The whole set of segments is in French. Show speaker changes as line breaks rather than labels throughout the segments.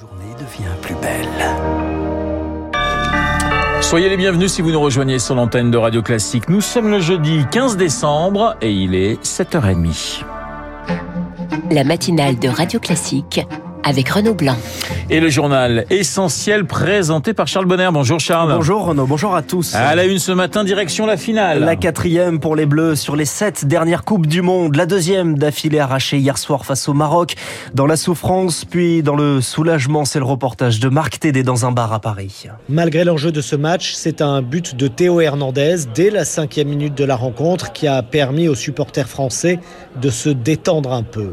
journée devient plus belle.
Soyez les bienvenus si vous nous rejoignez sur l'antenne de Radio Classique. Nous sommes le jeudi 15 décembre et il est 7h30.
La matinale de Radio Classique avec Renaud Blanc.
Et le journal essentiel présenté par Charles Bonner. Bonjour Charles.
Bonjour Renaud, bonjour à tous.
À la une ce matin, direction la finale.
La quatrième pour les Bleus sur les sept dernières Coupes du Monde. La deuxième d'affilée arrachée hier soir face au Maroc. Dans la souffrance, puis dans le soulagement, c'est le reportage de Marc Tédé dans un bar à Paris.
Malgré l'enjeu de ce match, c'est un but de Théo Hernandez dès la cinquième minute de la rencontre qui a permis aux supporters français de se détendre un peu.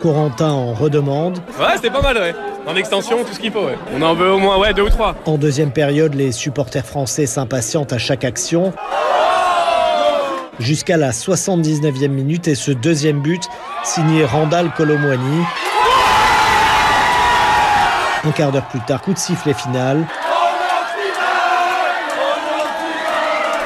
Corentin en redemande.
Ouais, c'était pas mal, ouais. En extension, tout ce qu'il faut, ouais. On en veut au moins, ouais, deux ou trois.
En deuxième période, les supporters français s'impatientent à chaque action. Jusqu'à la 79e minute et ce deuxième but, signé Randall Colomwani. Un quart d'heure plus tard, coup de sifflet final.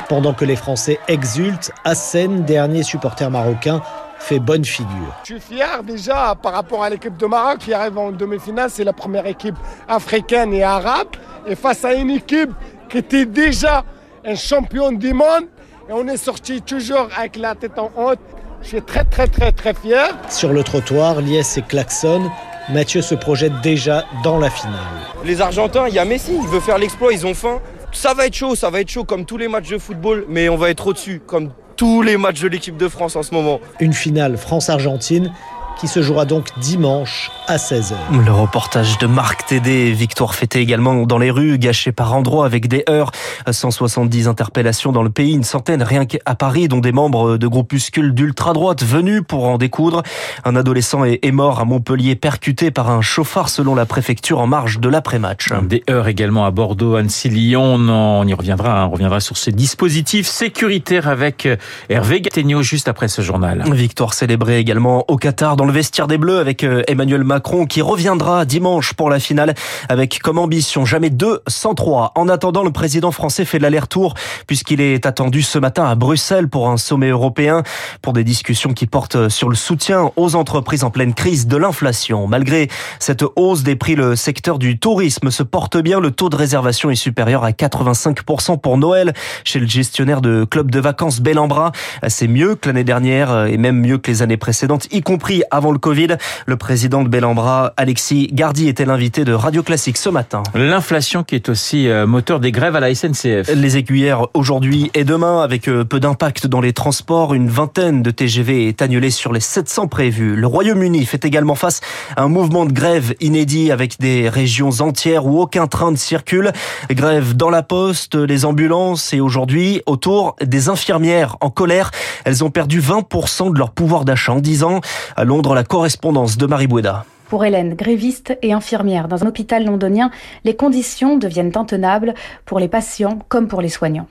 Pendant que les Français exultent, Hassen, dernier supporter marocain, fait bonne figure.
Je suis fier déjà par rapport à l'équipe de Maroc qui arrive en demi-finale. C'est la première équipe africaine et arabe. Et face à une équipe qui était déjà un champion du monde. Et on est sorti toujours avec la tête en haute. Je suis très très très très fier.
Sur le trottoir, Lies et Klaxon, Mathieu se projette déjà dans la finale.
Les Argentins, il y a Messi, il veut faire l'exploit, ils ont faim. Ça va être chaud, ça va être chaud comme tous les matchs de football, mais on va être au-dessus, comme tous les matchs de l'équipe de France en ce moment.
Une finale France-Argentine qui se jouera donc dimanche à 16h.
Le reportage de Marc Tédé, victoire fêtée également dans les rues, gâchée par endroits avec des heurts. 170 interpellations dans le pays, une centaine rien qu'à Paris, dont des membres de groupuscules d'ultra-droite venus pour en découdre. Un adolescent est mort à Montpellier, percuté par un chauffard selon la préfecture en marge de l'après-match.
Des heurts également à Bordeaux, Annecy-Lyon. On y reviendra, hein. on reviendra sur ces dispositifs sécuritaires avec Hervé Gattegno juste après ce journal.
Victoire célébrée également au Qatar dans le vestiaire des Bleus avec euh, Emmanuel Macron qui reviendra dimanche pour la finale avec comme ambition jamais 2 sans 3. En attendant, le président français fait l'aller-retour puisqu'il est attendu ce matin à Bruxelles pour un sommet européen pour des discussions qui portent sur le soutien aux entreprises en pleine crise de l'inflation. Malgré cette hausse des prix, le secteur du tourisme se porte bien. Le taux de réservation est supérieur à 85% pour Noël chez le gestionnaire de club de vacances Bellambra. C'est mieux que l'année dernière et même mieux que les années précédentes, y compris avant le Covid. Le président de Bellambra, Alexis Gardy, était l'invité de Radio Classique ce matin.
L'inflation qui est aussi euh, moteur des grèves à la SNCF.
Les aiguillères aujourd'hui et demain avec euh, peu d'impact dans les transports. Une vingtaine de TGV est annulée sur les 700 prévus. Le Royaume-Uni fait également face à un mouvement de grève inédit avec des régions entières où aucun train ne circule. Grève dans la poste, les ambulances et aujourd'hui autour des infirmières en colère. Elles ont perdu 20% de leur pouvoir d'achat en 10 ans. À Londres, la correspondance de Marie Boueda.
Pour Hélène, gréviste et infirmière dans un hôpital londonien, les conditions deviennent intenables pour les patients comme pour les soignants.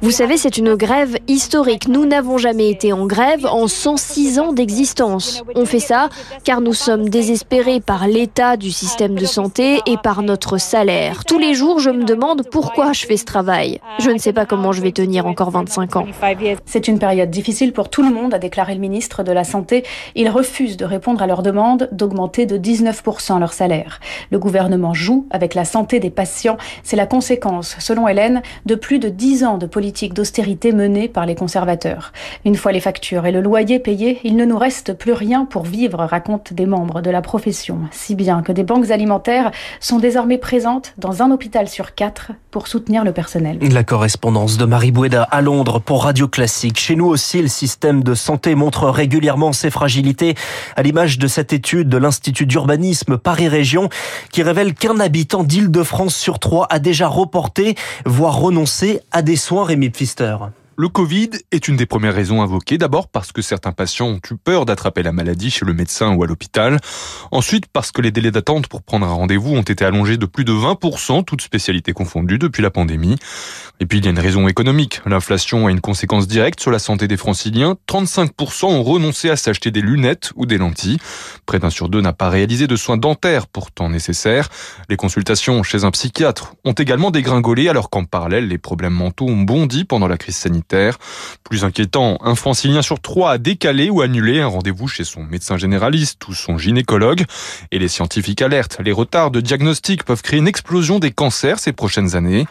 Vous savez, c'est une grève historique. Nous n'avons jamais été en grève en 106 ans d'existence. On fait ça car nous sommes désespérés par l'état du système de santé et par notre salaire. Tous les jours, je me demande pourquoi je fais ce travail. Je ne sais pas comment je vais tenir encore 25 ans.
C'est une période difficile pour tout le monde, a déclaré le ministre de la Santé. Il refuse de répondre à leurs demandes d'augmenter de 19% leur salaire. Le gouvernement joue avec la santé des patients. C'est la conséquence, selon Hélène, de plus de 10 ans de politique d'austérité menée par les conservateurs. Une fois les factures et le loyer payés, il ne nous reste plus rien pour vivre, racontent des membres de la profession. Si bien que des banques alimentaires sont désormais présentes dans un hôpital sur quatre pour soutenir le personnel.
La correspondance de Marie Boueda à Londres pour Radio Classique. Chez nous aussi, le système de santé montre régulièrement ses fragilités, à l'image de cette étude de l'Institut d'urbanisme Paris Région qui révèle qu'un habitant d'Île-de-France sur trois a déjà reporté, voire renoncé à des soins Rémi Pfister.
Le Covid est une des premières raisons invoquées, d'abord parce que certains patients ont eu peur d'attraper la maladie chez le médecin ou à l'hôpital, ensuite parce que les délais d'attente pour prendre un rendez-vous ont été allongés de plus de 20%, toutes spécialités confondues, depuis la pandémie. Et puis il y a une raison économique. L'inflation a une conséquence directe sur la santé des franciliens. 35% ont renoncé à s'acheter des lunettes ou des lentilles. Près d'un sur deux n'a pas réalisé de soins dentaires pourtant nécessaires. Les consultations chez un psychiatre ont également dégringolé alors qu'en parallèle, les problèmes mentaux ont bondi pendant la crise sanitaire sanitaire. Plus inquiétant, un francilien sur trois a décalé ou annulé un rendez-vous chez son médecin généraliste ou son gynécologue. Et les scientifiques alertent, les retards de diagnostic peuvent créer une explosion des cancers ces prochaines années.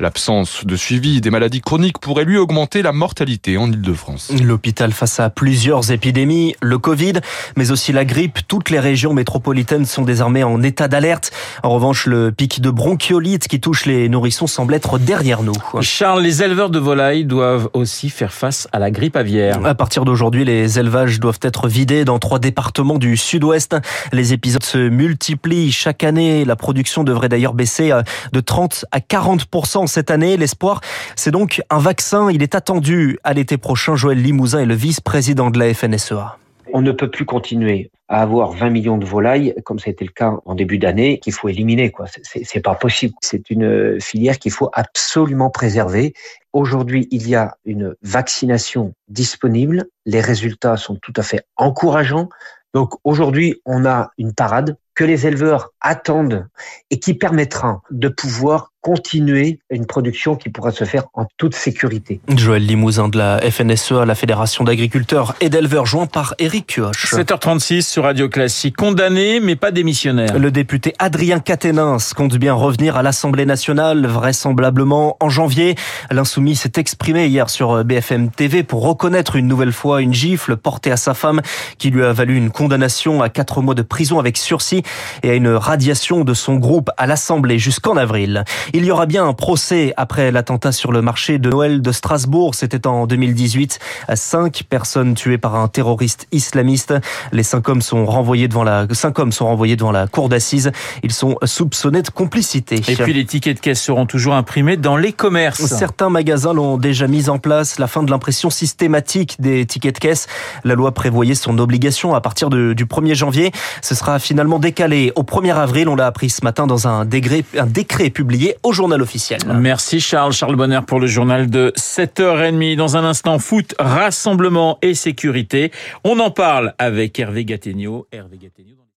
L'absence de suivi des maladies chroniques pourrait lui augmenter la mortalité en Ile-de-France.
L'hôpital face à plusieurs épidémies, le Covid, mais aussi la grippe. Toutes les régions métropolitaines sont désormais en état d'alerte. En revanche, le pic de bronchiolite qui touche les nourrissons semble être derrière nous.
Charles, les éleveurs de volailles doivent aussi faire face à la grippe aviaire.
À partir d'aujourd'hui, les élevages doivent être vidés dans trois départements du sud-ouest. Les épisodes se multiplient chaque année. La production devrait d'ailleurs baisser euh, de 30 à 40 cette année. L'espoir, c'est donc un vaccin. Il est attendu à l'été prochain. Joël Limousin est le vice-président de la FNSEA.
On ne peut plus continuer à avoir 20 millions de volailles, comme ça a été le cas en début d'année, qu'il faut éliminer. Quoi, c'est pas possible. C'est une filière qu'il faut absolument préserver. Aujourd'hui, il y a une vaccination disponible. Les résultats sont tout à fait encourageants. Donc aujourd'hui, on a une parade que les éleveurs attendent et qui permettra de pouvoir continuer une production qui pourra se faire en toute sécurité.
Joël Limousin de la FNSEA, la Fédération d'agriculteurs et d'éleveurs, joint par Éric Kioch.
7h36 sur Radio Classique. Condamné, mais pas démissionnaire.
Le député Adrien Caténins compte bien revenir à l'Assemblée nationale, vraisemblablement en janvier. L'insoumis s'est exprimé hier sur BFM TV pour reconnaître une nouvelle fois une gifle portée à sa femme qui lui a valu une condamnation à quatre mois de prison avec sursis et à une radiation de son groupe à l'Assemblée jusqu'en avril. Il y aura bien un procès après l'attentat sur le marché de Noël de Strasbourg. C'était en 2018. Cinq personnes tuées par un terroriste islamiste. Les cinq hommes sont renvoyés devant la, cinq hommes sont renvoyés devant la cour d'assises. Ils sont soupçonnés de complicité.
Et puis les tickets de caisse seront toujours imprimés dans les commerces.
Certains magasins l'ont déjà mis en place. La fin de l'impression systématique des tickets de caisse. La loi prévoyait son obligation à partir de, du 1er janvier. Ce sera finalement décalé au 1er avril. On l'a appris ce matin dans un décret, un décret publié au journal officiel.
Merci Charles. Charles Bonner pour le journal de 7h30. Dans un instant, foot, rassemblement et sécurité. On en parle avec Hervé Gattegno. Hervé Gattegno.